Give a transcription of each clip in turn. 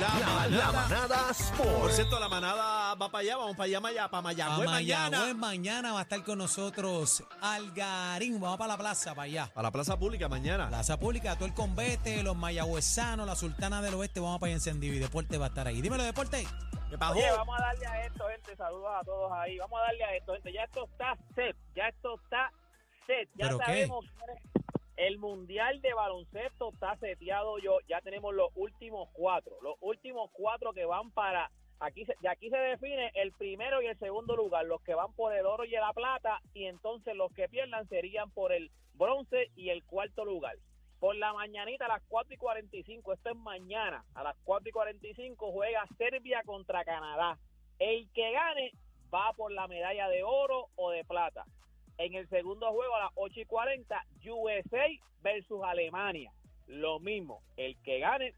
La, la manada Por Sport. cierto, la manada va para allá, vamos para allá, Maya- para Mayagüez mañana. Mayagüez mañana va a estar con nosotros Algarín. Vamos para la plaza, para allá. A la plaza pública mañana. Plaza Pública, todo el convete, los mayagüezanos, la Sultana del Oeste, vamos para allá encendido y Deporte va a estar ahí. Dímelo, Deporte. ¿Qué pasó? Oye, vamos a darle a esto, gente. Saludos a todos ahí. Vamos a darle a esto, gente. Ya esto está set. Ya esto está set. Ya ¿Pero qué? El mundial de baloncesto está seteado. Yo ya tenemos los últimos cuatro. Los últimos cuatro que van para. Aquí aquí se define el primero y el segundo lugar. Los que van por el oro y la plata. Y entonces los que pierdan serían por el bronce y el cuarto lugar. Por la mañanita a las 4 y 45, esto es mañana, a las 4 y 45 juega Serbia contra Canadá. El que gane va por la medalla de oro o de plata. En el segundo juego a las 8 y 40, USA versus Alemania. Lo mismo, el que gane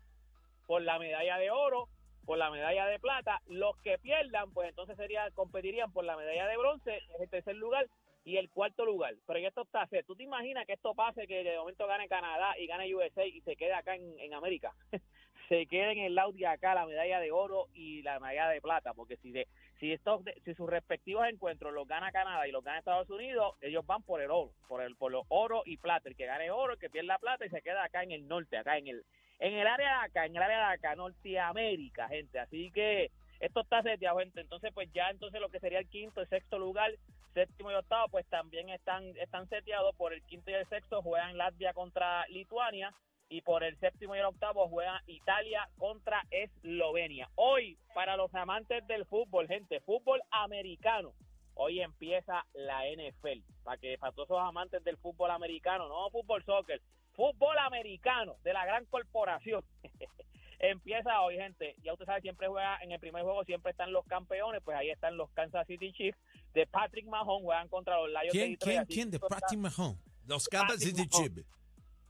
por la medalla de oro, por la medalla de plata. Los que pierdan, pues entonces sería, competirían por la medalla de bronce, en el tercer lugar, y el cuarto lugar. Pero ya esto está. ¿Tú te imaginas que esto pase, que de momento gane Canadá y gane USA y se quede acá en América? se quede en el lado acá la medalla de oro y la medalla de plata, porque si de, si estos si sus respectivos encuentros los gana Canadá y los gana Estados Unidos, ellos van por el oro, por el por los oro y plata, el que gane oro, el que pierda plata y se queda acá en el norte, acá en el en el área de acá, en el área de acá, Norteamérica, gente. Así que esto está seteado, gente. Entonces, pues ya entonces lo que sería el quinto, el sexto lugar, séptimo y octavo, pues también están, están seteados por el quinto y el sexto, juegan Latvia contra Lituania y por el séptimo y el octavo juegan Italia contra Eslovenia. Hoy, para los amantes del fútbol, gente, fútbol americano. Hoy empieza la NFL, para que para todos esos amantes del fútbol americano, no fútbol soccer, fútbol americano de la gran corporación. empieza hoy, gente. Ya usted sabe, siempre juega en el primer juego, siempre están los campeones, pues ahí están los Kansas City Chiefs de Patrick Mahomes, juegan contra los Lions de ¿Quién, Detroit. quién, quién? De Patrick Mahomes. Los Kansas City. Chiefs.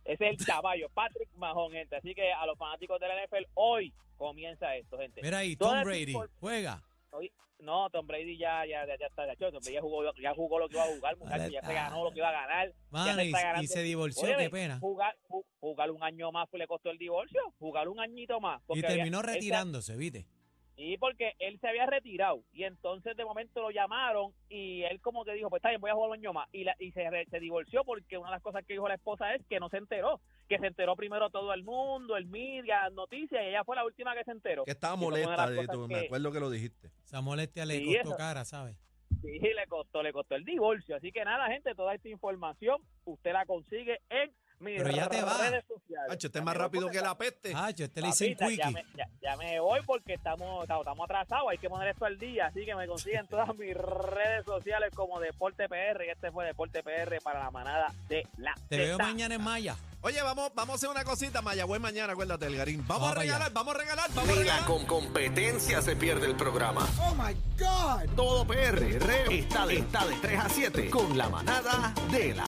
Ese es el caballo, Patrick Mahomes, gente. Así que a los fanáticos de la NFL, hoy comienza esto, gente. Mira ahí, Tom Brady. Juega. Hoy- no, Tom Brady ya, ya, ya, ya está, ya, Tom Brady ya jugó, ya jugó lo que iba a jugar, muchachos, ya se ganó lo que iba a ganar. ya Mano, se y, está y ganando. se divorció, qué pena. Jugar, ju- jugar un año más le costó el divorcio, jugar un añito más. Y terminó retirándose, ¿viste? Y porque él se había retirado y entonces de momento lo llamaron y él como que dijo, pues está bien, voy a jugar un año más. Y, la- y se, re- se divorció porque una de las cosas que dijo la esposa es que no se enteró, que se enteró primero todo el mundo, el media, las noticias y ella fue la última que se enteró. Que estaba molesta, de tú, me acuerdo que lo dijiste. Esa molestia le Sí, costó eso. cara, ¿sabes? Sí, le costó, le costó el divorcio. Así que nada, gente, toda esta información usted la consigue en Pero ya te vas. redes sociales. Hacho, este Ya es más rápido que la peste. Hacho, este le dicen Papita, ya, quickie. me, ya, ya me voy porque estamos, estamos, atrasados, hay que poner esto al día, así que me consiguen todas mis redes sociales como Deporte PR y este fue Deporte PR para la manada de la Te veo Zeta. mañana en Maya. Oye, vamos, vamos a hacer una cosita. Mayagüez mañana, acuérdate, Elgarín. Vamos, Vamos a regalar, allá. vamos a regalar, vamos a Ni regalar. la con competencia se pierde el programa. Oh my God. Todo PR está de, está de 3 a 7 con la manada de la